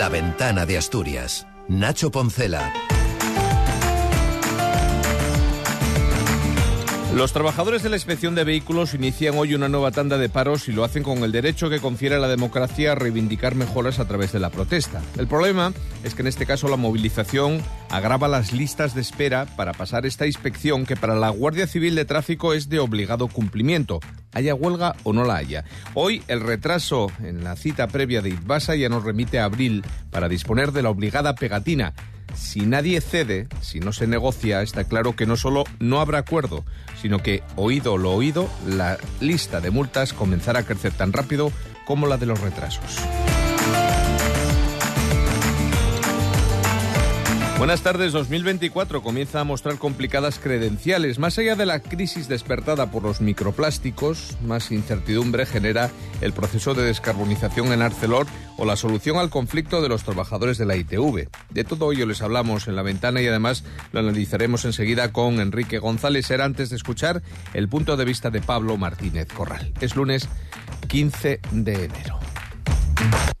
La ventana de Asturias. Nacho Poncela. Los trabajadores de la inspección de vehículos inician hoy una nueva tanda de paros y lo hacen con el derecho que confiere la democracia a reivindicar mejoras a través de la protesta. El problema es que en este caso la movilización agrava las listas de espera para pasar esta inspección que para la Guardia Civil de Tráfico es de obligado cumplimiento, haya huelga o no la haya. Hoy el retraso en la cita previa de Itbasa ya nos remite a abril para disponer de la obligada pegatina si nadie cede, si no se negocia, está claro que no solo no habrá acuerdo, sino que, oído lo oído, la lista de multas comenzará a crecer tan rápido como la de los retrasos. Buenas tardes. 2024 comienza a mostrar complicadas credenciales. Más allá de la crisis despertada por los microplásticos, más incertidumbre genera el proceso de descarbonización en Arcelor o la solución al conflicto de los trabajadores de la ITV. De todo ello les hablamos en la ventana y además lo analizaremos enseguida con Enrique González. Será antes de escuchar el punto de vista de Pablo Martínez Corral. Es lunes 15 de enero.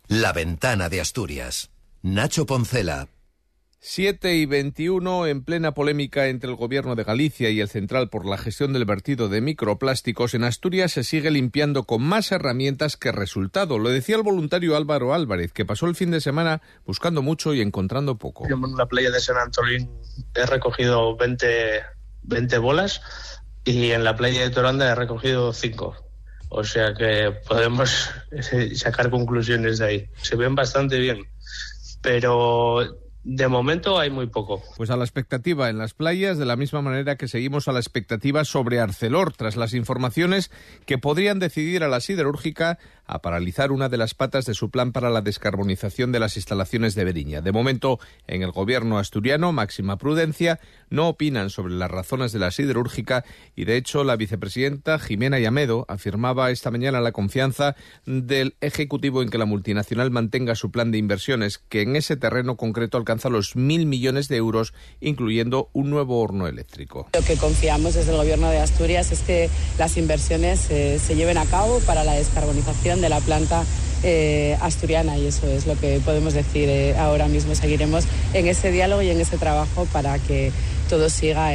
La ventana de Asturias. Nacho Poncela. 7 y 21 en plena polémica entre el Gobierno de Galicia y el Central por la gestión del vertido de microplásticos, en Asturias se sigue limpiando con más herramientas que resultado. Lo decía el voluntario Álvaro Álvarez, que pasó el fin de semana buscando mucho y encontrando poco. En la playa de San Antolín he recogido 20, 20 bolas y en la playa de Toranda he recogido 5. O sea que podemos sacar conclusiones de ahí. Se ven bastante bien. Pero de momento hay muy poco. Pues a la expectativa en las playas, de la misma manera que seguimos a la expectativa sobre Arcelor, tras las informaciones que podrían decidir a la siderúrgica a paralizar una de las patas de su plan para la descarbonización de las instalaciones de Beriña. De momento, en el gobierno asturiano, máxima prudencia, no opinan sobre las razones de la siderúrgica y, de hecho, la vicepresidenta Jimena Yamedo afirmaba esta mañana la confianza del Ejecutivo en que la multinacional mantenga su plan de inversiones, que en ese terreno concreto alcanza los mil millones de euros, incluyendo un nuevo horno eléctrico. Lo que confiamos desde el gobierno de Asturias es que las inversiones eh, se lleven a cabo para la descarbonización de la planta eh, asturiana y eso es lo que podemos decir eh, ahora mismo. Seguiremos en ese diálogo y en ese trabajo para que todo siga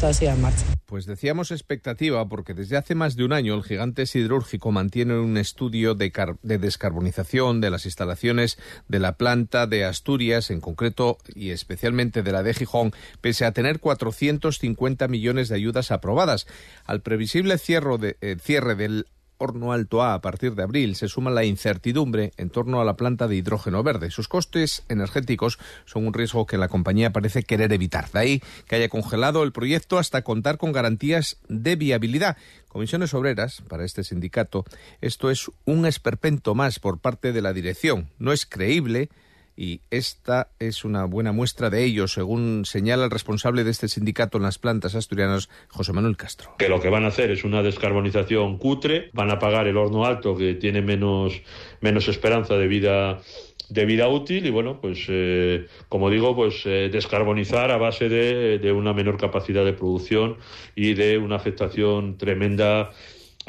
todo siga en marcha. Pues decíamos expectativa porque desde hace más de un año el gigante siderúrgico mantiene un estudio de, de, descarbonización de las instalaciones de la planta de Asturias, en concreto y especialmente de la de Gijón, pese a tener 450 millones de ayudas aprobadas. Al previsible eh, cierre del horno alto A a partir de abril se suma la incertidumbre en torno a la planta de hidrógeno verde. Sus costes energéticos son un riesgo que la compañía parece querer evitar. De ahí que haya congelado el proyecto hasta contar con garantías de viabilidad. Comisiones Obreras, para este sindicato, esto es un esperpento más por parte de la dirección. No es creíble y esta es una buena muestra de ello, según señala el responsable de este sindicato en las plantas asturianas, José Manuel Castro. Que lo que van a hacer es una descarbonización cutre, van a pagar el horno alto que tiene menos, menos esperanza de vida de vida útil y bueno pues eh, como digo pues eh, descarbonizar a base de, de una menor capacidad de producción y de una afectación tremenda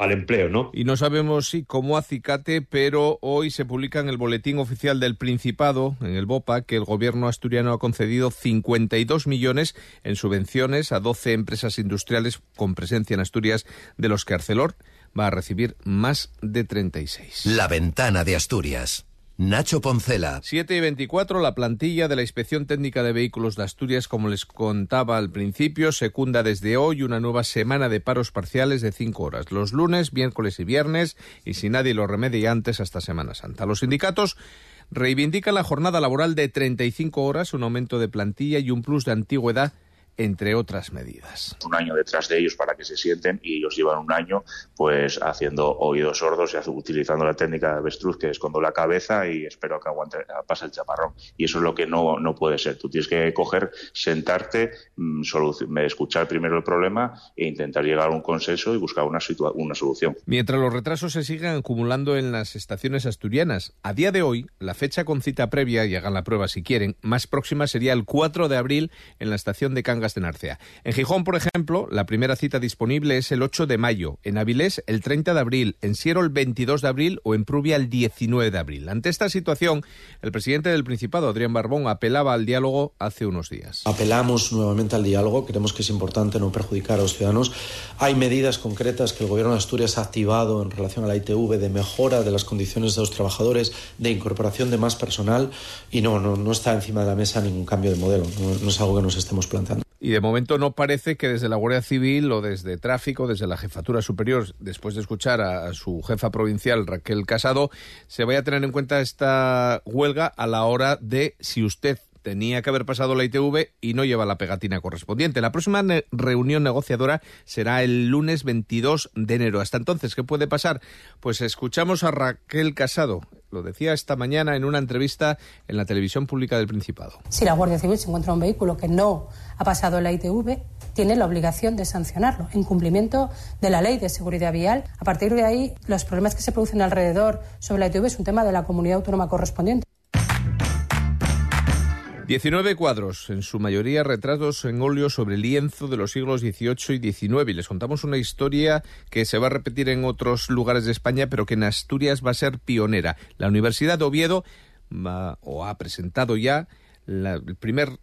al empleo, ¿no? Y no sabemos si como acicate, pero hoy se publica en el Boletín Oficial del Principado, en el BOPA, que el gobierno asturiano ha concedido 52 millones en subvenciones a 12 empresas industriales con presencia en Asturias, de los que Arcelor va a recibir más de 36. La ventana de Asturias. Nacho Poncela. 7 y 24, la plantilla de la Inspección Técnica de Vehículos de Asturias, como les contaba al principio, secunda desde hoy una nueva semana de paros parciales de cinco horas, los lunes, miércoles y viernes, y si nadie lo remedia antes hasta Semana Santa. Los sindicatos reivindican la jornada laboral de 35 horas, un aumento de plantilla y un plus de antigüedad entre otras medidas. Un año detrás de ellos para que se sienten y ellos llevan un año pues haciendo oídos sordos y utilizando la técnica de avestruz que escondo la cabeza y espero que aguante, pase el chaparrón. Y eso es lo que no, no puede ser. Tú tienes que coger, sentarte, mm, escuchar primero el problema e intentar llegar a un consenso y buscar una, una solución. Mientras los retrasos se sigan acumulando en las estaciones asturianas, a día de hoy, la fecha con cita previa, y hagan la prueba si quieren, más próxima sería el 4 de abril en la estación de Cangas Cangas de Narcea. En Gijón, por ejemplo, la primera cita disponible es el 8 de mayo, en Avilés el 30 de abril, en Siero el 22 de abril o en Prubia el 19 de abril. Ante esta situación, el presidente del Principado, Adrián Barbón, apelaba al diálogo hace unos días. Apelamos nuevamente al diálogo, creemos que es importante no perjudicar a los ciudadanos. Hay medidas concretas que el Gobierno de Asturias ha activado en relación a la ITV de mejora de las condiciones de los trabajadores, de incorporación de más personal y no, no, no está encima de la mesa ningún cambio de modelo, no, no es algo que nos estemos planteando. Y de momento no parece que desde la Guardia Civil o desde Tráfico, desde la Jefatura Superior, después de escuchar a, su jefa provincial, Raquel Casado, se vaya a tener en cuenta esta huelga a la hora de si usted tenía que haber pasado la ITV y no lleva la pegatina correspondiente. La próxima reunión negociadora será el lunes 22 de enero. Hasta entonces, ¿qué puede pasar? Pues escuchamos a Raquel Casado. Lo decía esta mañana en una entrevista en la televisión pública del Principado. Si la Guardia Civil se encuentra un vehículo que no ha pasado la ITV, tiene la obligación de sancionarlo en cumplimiento de la ley de seguridad vial. A partir de ahí, los problemas que se producen alrededor sobre la ITV es un tema de la comunidad autónoma correspondiente. 19 cuadros, en su mayoría retratos en óleo sobre lienzo de los siglos XVIII y XIX. Y les contamos una historia que se va a repetir en otros lugares de España, pero que en Asturias va a ser pionera. La Universidad de Oviedo va, o ha presentado ya el primer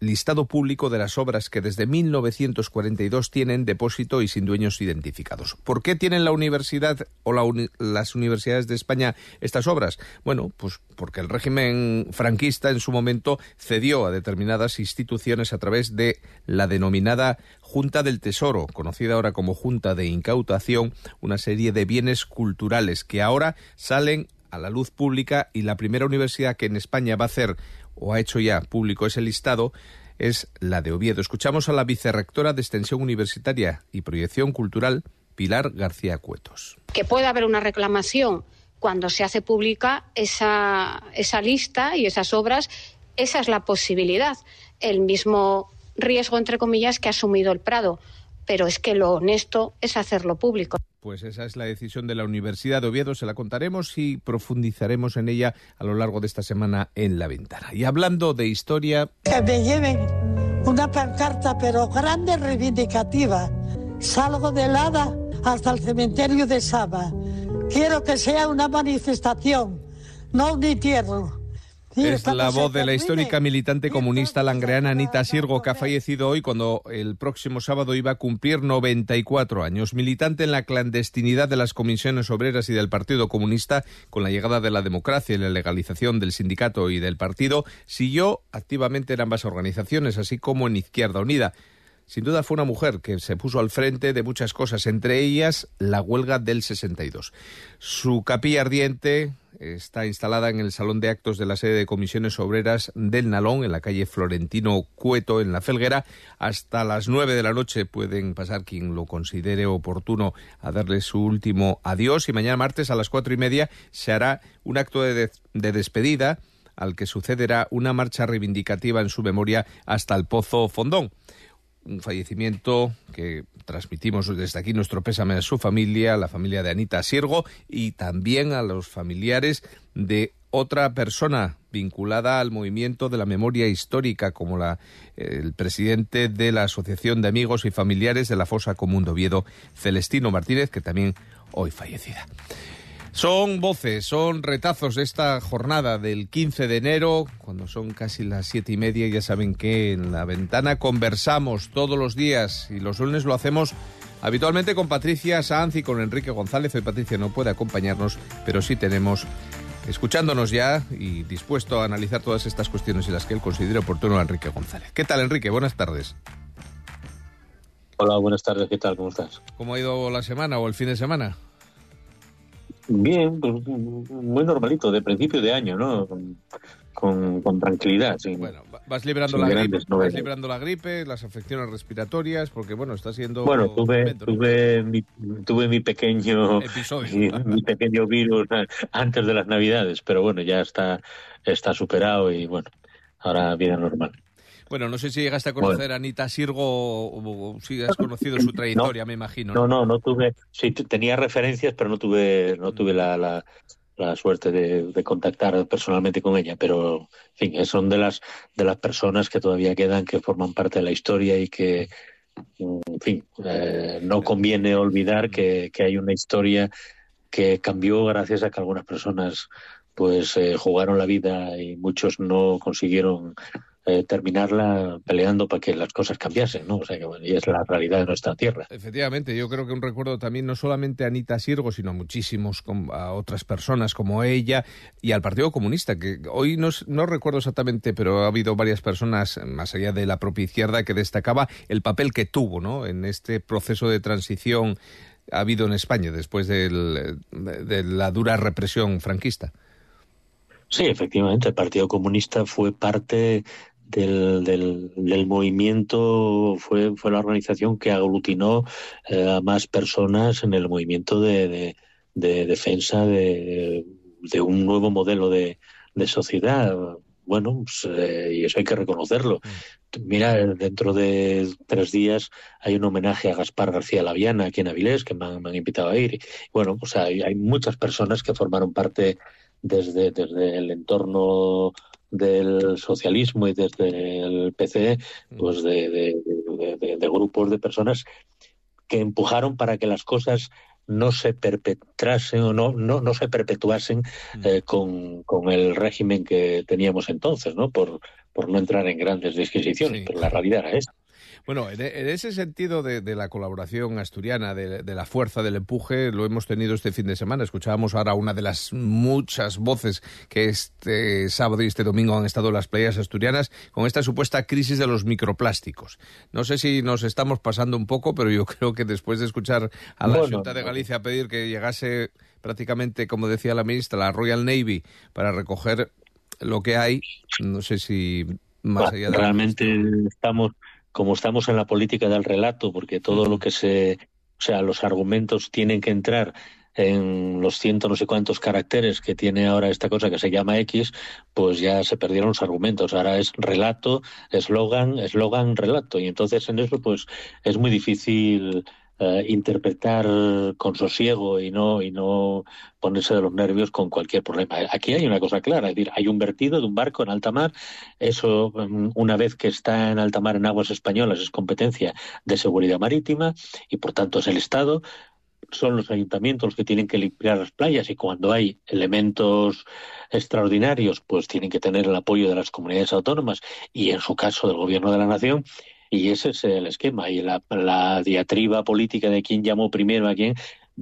listado público de las obras que desde 1942 tienen depósito y sin dueños identificados. ¿Por qué tienen la universidad o las universidades de España estas obras? Bueno, pues porque el régimen franquista en su momento cedió a determinadas instituciones a través de la denominada Junta del Tesoro, conocida ahora como Junta de Incautación, una serie de bienes culturales que ahora salen a la luz pública y la primera universidad que en España va a hacer o ha hecho ya público ese listado es la de Oviedo. Escuchamos a la vicerrectora de Extensión Universitaria y Proyección Cultural, Pilar García Cuetos. Que puede haber una reclamación cuando se hace pública esa, esa lista y esas obras, esa es la posibilidad. El mismo riesgo, entre comillas, que ha asumido el Prado. Pero es que lo honesto es hacerlo público. Pues esa es la decisión de la Universidad de Oviedo, se la contaremos y profundizaremos en ella a lo largo de esta semana en La Ventana. Y hablando de historia... Que me lleven una pancarta, pero grande reivindicativa. Salgo de Lada hasta el cementerio de Saba. Quiero que sea una manifestación, no un entierro. Es la voz de la histórica militante comunista langreana Anita Sirgo, que ha fallecido hoy cuando el próximo sábado iba a cumplir 94 años. Militante en la clandestinidad de las comisiones obreras y del Partido Comunista, con la llegada de la democracia y la legalización del sindicato y del partido, siguió activamente en ambas organizaciones, así como en Izquierda Unida. Sin duda fue una mujer que se puso al frente de muchas cosas, entre ellas la huelga del 62. Su capilla ardiente está instalada en el Salón de Actos de la sede de Comisiones Obreras del Nalón, en la calle Florentino Cueto, en La Felguera. Hasta las nueve de la noche pueden pasar quien lo considere oportuno a darle su último adiós. Y mañana martes a las cuatro y media se hará un acto de, de despedida al que sucederá una marcha reivindicativa en su memoria hasta el Pozo Fondón un fallecimiento que transmitimos desde aquí nuestro pésame a su familia, a la familia de Anita Siergo y también a los familiares de otra persona vinculada al movimiento de la memoria histórica como la, el presidente de la Asociación de Amigos y Familiares de la Fosa Común de Oviedo, Celestino Martínez, que también hoy fallecida. Son voces, son retazos de esta jornada del 15 de enero, cuando son casi las siete y media. Ya saben que en la ventana conversamos todos los días y los lunes lo hacemos habitualmente con Patricia Sanz y con Enrique González. Hoy Patricia no puede acompañarnos, pero sí tenemos, escuchándonos ya y dispuesto a analizar todas estas cuestiones y las que él considera oportuno a Enrique González. ¿Qué tal, Enrique? Buenas tardes. Hola, buenas tardes. ¿Qué tal? ¿Cómo estás? ¿Cómo ha ido la semana o el fin de semana? Bien, pues, muy normalito, de principio de año, ¿no? Con, con, tranquilidad. bueno, vas liberando la gripe, vas liberando la gripe, las afecciones respiratorias, porque bueno, está siendo. Bueno, tuve, tuve, mi, tuve mi pequeño Episodio. mi pequeño virus antes de las Navidades, pero bueno, ya está, está superado y bueno, ahora vida normal. Bueno, no sé si llegaste a conocer a Anita Sirgo o, si has conocido su trayectoria, me imagino. ¿no? no, no, tuve. Sí, tenía referencias, pero no tuve, no tuve la, la suerte de, contactar personalmente con ella, pero en fin, son de las de las personas que todavía quedan, que forman parte de la historia y que, en fin, eh, no conviene olvidar que, que, hay una historia que cambió gracias a que algunas personas pues eh, jugaron la vida y muchos no consiguieron eh, terminarla peleando para que las cosas cambiasen, ¿no? O sea, que y es la realidad de nuestra tierra. Efectivamente, yo creo que un recuerdo también no solamente a Anita Sirgo, sino a muchísimos, a otras personas como ella y al Partido Comunista, que hoy no, no recuerdo exactamente, pero ha habido varias personas, más allá de la propia izquierda, que destacaba el papel que tuvo, ¿no? En este proceso de transición ha habido en España después del, de la dura represión franquista. Sí, efectivamente, el Partido Comunista fue parte del, del, movimiento fue, fue la organización que aglutinó eh, a más personas en el movimiento de, de, defensa de, de, un nuevo modelo de, sociedad. Bueno, pues, eh, y eso hay que reconocerlo. Mira, dentro de tres días hay un homenaje a Gaspar García Laviana aquí en Avilés, que me han, invitado a ir. bueno, pues hay, hay muchas personas que formaron parte desde, desde el entorno del socialismo y desde el PCE, pues de, de, grupos de personas que empujaron para que las cosas no se perpetrasen o no, no, no se perpetuasen eh, con, con, el régimen que teníamos entonces, ¿no? Por, por no entrar en grandes disquisiciones, pero la realidad era esa. Bueno, en, ese sentido de, la colaboración asturiana, de, la fuerza, del empuje, lo hemos tenido este fin de semana. Escuchábamos ahora una de las muchas voces que este sábado y este domingo han estado en las playas asturianas con esta supuesta crisis de los microplásticos. No sé si nos estamos pasando un poco, pero yo creo que después de escuchar a la Junta de Galicia pedir que llegase prácticamente, como decía la ministra, la Royal Navy para recoger lo que hay, no sé si más allá de... Realmente estamos como estamos en la política del relato, porque todo lo que se, o sea, los argumentos tienen que entrar en los ciento no sé cuántos caracteres que tiene ahora esta cosa que se llama X, pues ya se perdieron los argumentos. Ahora es relato, eslogan, eslogan, relato. Y entonces en eso pues es muy difícil eh, interpretar con sosiego y no y no ponerse de los nervios con cualquier problema. Aquí hay una cosa clara, es decir, hay un vertido de un barco en alta mar, eso mm, una vez que está en alta mar en aguas españolas es competencia de seguridad marítima y por tanto es el Estado. Son los ayuntamientos los que tienen que limpiar las playas y cuando hay elementos extraordinarios, pues tienen que tener el apoyo de las comunidades autónomas y en su caso del gobierno de la nación y ese es el esquema. Y la, la diatriba política de quién llamó primero a quién,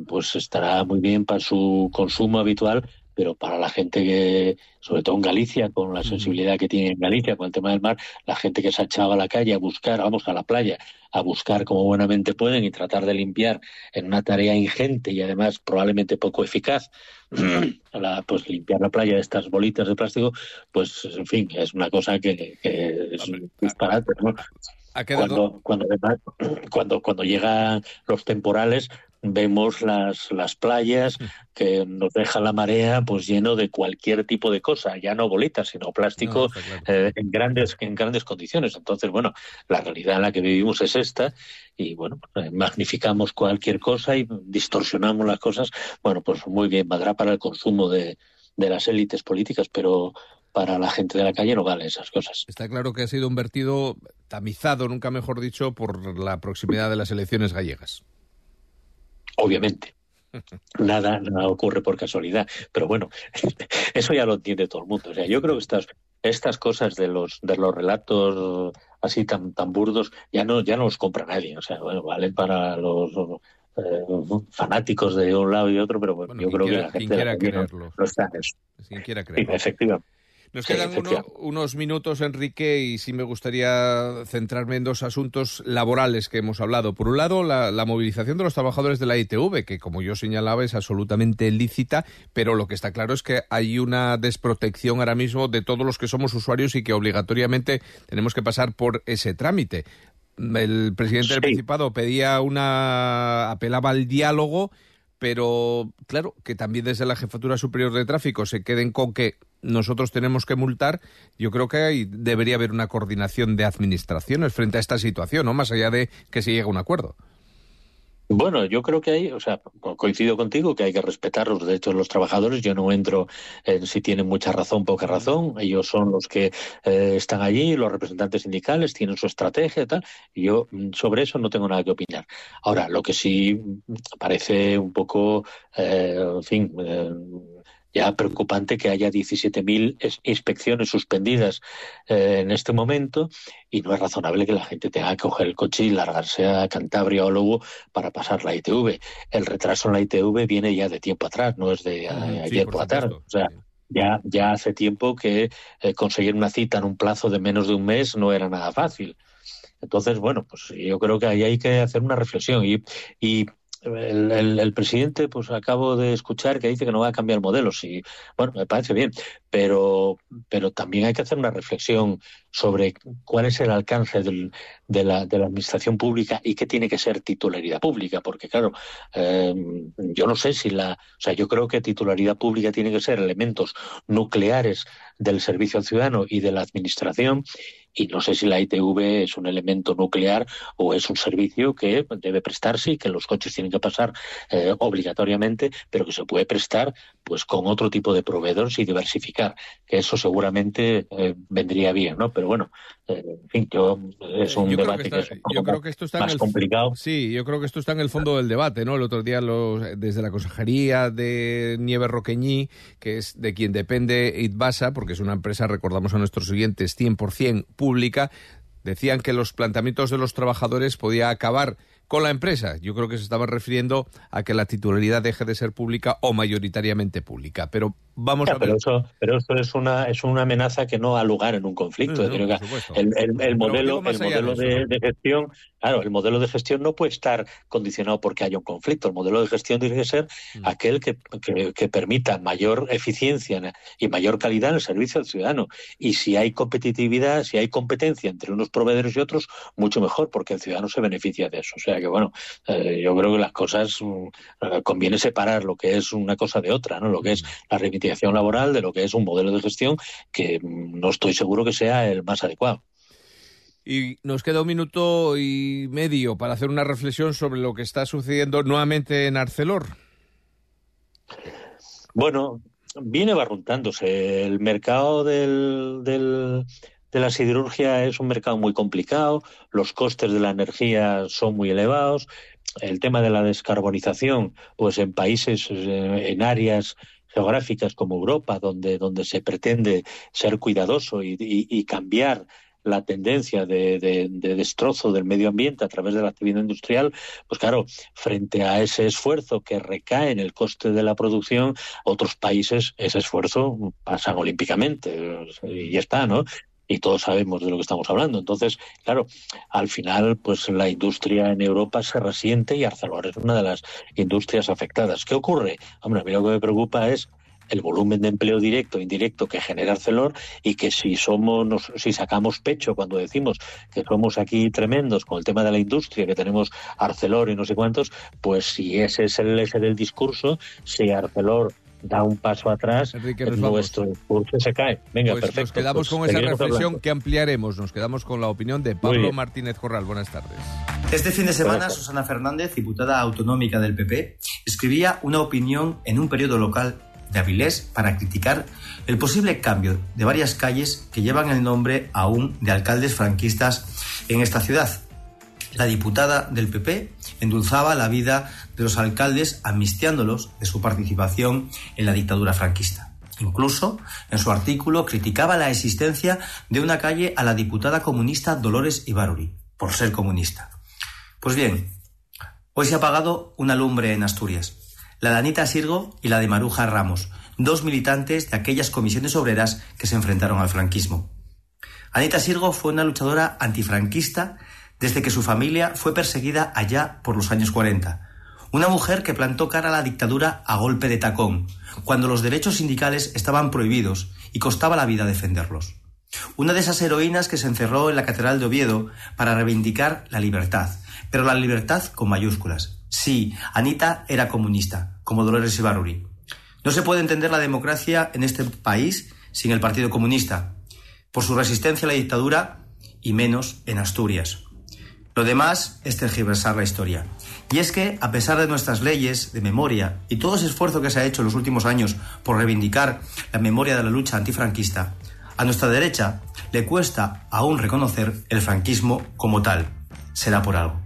pues estará muy bien para su consumo habitual, pero para la gente que, sobre todo en Galicia, con la sensibilidad que tiene en Galicia con el tema del mar, la gente que se ha echado a la calle a buscar, vamos a la playa, a buscar como buenamente pueden y tratar de limpiar en una tarea ingente y además probablemente poco eficaz, pues limpiar la playa de estas bolitas de plástico, pues en fin, es una cosa que, es disparate, ¿no? Cuando, cuando, cuando, cuando llegan los temporales, vemos las, las playas que nos deja la marea pues lleno de cualquier tipo de cosa, ya no bolitas, sino plástico eh, en grandes en grandes condiciones. Entonces, bueno, la realidad en la que vivimos es esta y bueno, eh, magnificamos cualquier cosa y distorsionamos las cosas. Bueno, pues muy bien, valdrá para el consumo de, de las élites políticas, pero para la gente de la calle no vale esas cosas. Está claro que ha sido un vertido tamizado, nunca mejor dicho, por la proximidad de las elecciones gallegas. Obviamente. Nada, nada ocurre por casualidad. Pero bueno, eso ya lo entiende todo el mundo. O sea, yo creo que estas, estas cosas de los, de los relatos así tan, tan burdos ya no, ya no los compra nadie. O sea, bueno, valen para los eh, fanáticos de un lado y otro, pero bueno, yo creo que la gente no, está en eso. efectivamente. Nos quedan unos minutos, Enrique, y sí me gustaría centrarme en dos asuntos laborales que hemos hablado. Por un lado, la, movilización de los trabajadores de la ITV, que como yo señalaba es absolutamente lícita, pero lo que está claro es que hay una desprotección ahora mismo de todos los que somos usuarios y que obligatoriamente tenemos que pasar por ese trámite. El presidente del Principado pedía una apelaba al diálogo pero claro, que también desde la Jefatura Superior de Tráfico se queden con que nosotros tenemos que multar, yo creo que debería haber una coordinación de administraciones frente a esta situación, ¿no? Más allá de que se llegue a un acuerdo. Bueno, yo creo que hay, o sea, coincido contigo que hay que respetar los derechos de los trabajadores. Yo no entro en si tienen mucha razón, poca razón. Ellos son los que eh, están allí, los representantes sindicales tienen su estrategia y tal. Yo mm, sobre eso no tengo nada que opinar. Ahora, lo que sí parece un poco, eh, en fin, eh, ya preocupante que haya 17.000 inspecciones suspendidas eh, en este momento y no es razonable que la gente tenga que coger el coche y largarse a Cantabria o Lugo para pasar la ITV. El retraso en la ITV viene ya de tiempo atrás, no es de ah, ayer por, la tarde. O sea, ya, ya hace tiempo que eh, conseguir una cita en un plazo de menos de un mes no era nada fácil. Entonces, bueno, pues yo creo que ahí hay que hacer una reflexión y, y el, el, presidente, pues acabo de escuchar que dice que no va a cambiar modelos y bueno, me parece bien, pero, pero también hay que hacer una reflexión sobre cuál es el alcance de, la, administración pública y qué tiene que ser titularidad pública, porque claro, eh, yo no sé si la, o sea, yo creo que titularidad pública tiene que ser elementos nucleares del servicio al ciudadano y de la administración y no sé si la ITV es un elemento nuclear o es un servicio que debe prestarse y que los coches tienen que pasar eh, obligatoriamente, pero que se puede prestar pues con otro tipo de proveedores y diversificar, que eso seguramente eh, vendría bien, ¿no? Pero bueno, eh, en fin, yo, es un debate que, es yo creo que esto está más complicado. Sí, yo creo que esto está en el fondo del debate, ¿no? El otro día los, desde la Consejería de Nieve Roqueñí, que es de quien depende Itbasa, porque es una empresa, recordamos a nuestros oyentes, 100% pública, decían que los planteamientos de los trabajadores podía acabar con la empresa. Yo creo que se estaba refiriendo a que la titularidad deje de ser pública o mayoritariamente pública. Pero vamos a ver. Pero eso, pero eso es una es una amenaza que no ha lugar en un conflicto. el, modelo, el modelo de, gestión, claro, el modelo de gestión no puede estar condicionado porque haya un conflicto. El modelo de gestión tiene que ser mm. aquel que, que, permita mayor eficiencia y mayor calidad en el servicio al ciudadano. Y si hay competitividad, si hay competencia entre unos proveedores y otros, mucho mejor, porque el ciudadano se beneficia de eso. O sea que bueno, eh, yo creo que las cosas mm, conviene separar lo que es una cosa de otra, ¿no? Lo que es mm. la reivindicación laboral de lo que es un modelo de gestión que no estoy seguro que sea el más adecuado. Y nos queda un minuto y medio para hacer una reflexión sobre lo que está sucediendo nuevamente en Arcelor. Bueno, viene barruntándose. El mercado del, del, de la siderurgia es un mercado muy complicado, los costes de la energía son muy elevados, el tema de la descarbonización, pues en países, eh, en áreas geográficas como Europa, donde, donde se pretende ser cuidadoso y, cambiar la tendencia de, de, destrozo del medio ambiente a través de la actividad industrial, pues claro, frente a ese esfuerzo que recae en el coste de la producción, otros países ese esfuerzo pasan olímpicamente y está, ¿no? Y todos sabemos de lo que estamos hablando. Entonces, claro, al final, pues la industria en Europa se resiente y Arcelor es una de las industrias afectadas. ¿Qué ocurre? Hombre, a mí lo que me preocupa es el volumen de empleo directo e indirecto que genera Arcelor y que si somos si sacamos pecho cuando decimos que somos aquí tremendos con el tema de la industria que tenemos Arcelor y no sé cuántos pues si ese es el eje del discurso si Arcelor da un paso atrás, nuestro discurso se cae. Venga, pues perfecto. Nos quedamos con esa reflexión que ampliaremos. Nos quedamos con la opinión de Pablo Martínez Corral. Buenas tardes. Este fin de semana, Susana Fernández, diputada autonómica del PP, escribía una opinión en un periodo local de Avilés para criticar el posible cambio de varias calles que llevan el nombre aún de alcaldes franquistas en esta ciudad. La diputada del PP endulzaba la vida de los alcaldes amnistiándolos de su participación en la dictadura franquista. Incluso, en su artículo, criticaba la existencia de una calle a la diputada comunista Dolores Ibaruri, por ser comunista. Pues bien, hoy se ha apagado una lumbre en Asturias, la de Anita Sirgo y la de Maruja Ramos, dos militantes de aquellas comisiones obreras que se enfrentaron al franquismo. Anita Sirgo fue una luchadora antifranquista desde que su familia fue perseguida allá por los años 40. Una mujer que plantó cara a la dictadura a golpe de tacón, cuando los derechos sindicales estaban prohibidos y costaba la vida defenderlos. Una de esas heroínas que se encerró en la Catedral de Oviedo para reivindicar la libertad, pero la libertad con mayúsculas. Sí, Anita era comunista, como Dolores Ibarruri. No se puede entender la democracia en este país sin el Partido Comunista, por su resistencia a la dictadura y menos en Asturias. Lo demás es tergiversar la historia. Y es que, a pesar de nuestras leyes de memoria y todo ese esfuerzo que se ha hecho en los últimos años por reivindicar la memoria de la lucha antifranquista, a nuestra derecha le cuesta aún reconocer el franquismo como tal. Será por algo.